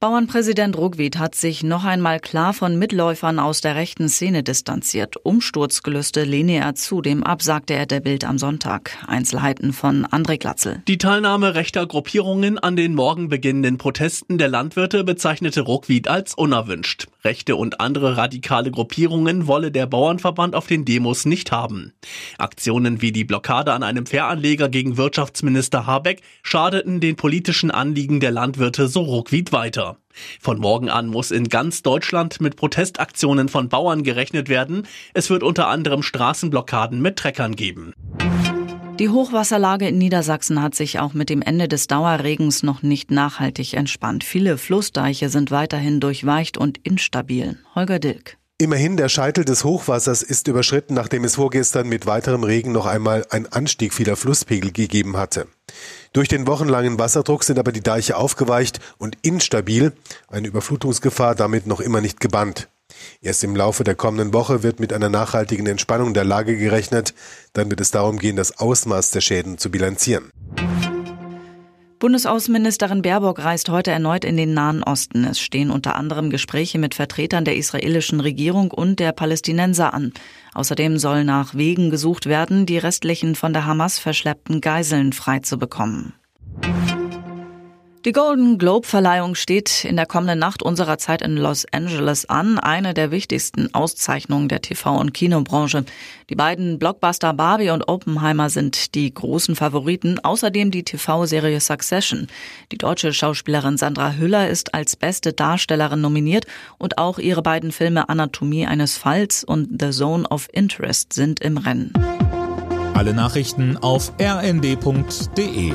Bauernpräsident Ruckwied hat sich noch einmal klar von Mitläufern aus der rechten Szene distanziert. Umsturzgelüste lehne er zu, dem absagte er der Bild am Sonntag. Einzelheiten von André Glatzel. Die Teilnahme rechter Gruppierungen an den morgen beginnenden Protesten der Landwirte bezeichnete Ruckwied als unerwünscht. Rechte und andere radikale Gruppierungen wolle der Bauernverband auf den Demos nicht haben. Aktionen wie die Blockade an einem Fähranleger gegen Wirtschaftsminister Habeck schadeten den politischen Anliegen der Landwirte so Ruckwied weiter. Von morgen an muss in ganz Deutschland mit Protestaktionen von Bauern gerechnet werden. Es wird unter anderem Straßenblockaden mit Treckern geben. Die Hochwasserlage in Niedersachsen hat sich auch mit dem Ende des Dauerregens noch nicht nachhaltig entspannt. Viele Flussdeiche sind weiterhin durchweicht und instabil. Holger Dilk. Immerhin, der Scheitel des Hochwassers ist überschritten, nachdem es vorgestern mit weiterem Regen noch einmal ein Anstieg vieler Flusspegel gegeben hatte. Durch den wochenlangen Wasserdruck sind aber die Deiche aufgeweicht und instabil, eine Überflutungsgefahr damit noch immer nicht gebannt. Erst im Laufe der kommenden Woche wird mit einer nachhaltigen Entspannung der Lage gerechnet, dann wird es darum gehen, das Ausmaß der Schäden zu bilanzieren. Bundesaußenministerin Baerbock reist heute erneut in den Nahen Osten. Es stehen unter anderem Gespräche mit Vertretern der israelischen Regierung und der Palästinenser an. Außerdem soll nach Wegen gesucht werden, die restlichen von der Hamas verschleppten Geiseln freizubekommen. Die Golden Globe Verleihung steht in der kommenden Nacht unserer Zeit in Los Angeles an, eine der wichtigsten Auszeichnungen der TV- und Kinobranche. Die beiden Blockbuster Barbie und Oppenheimer sind die großen Favoriten, außerdem die TV-Serie Succession. Die deutsche Schauspielerin Sandra Hüller ist als beste Darstellerin nominiert und auch ihre beiden Filme Anatomie eines Falls und The Zone of Interest sind im Rennen. Alle Nachrichten auf rnd.de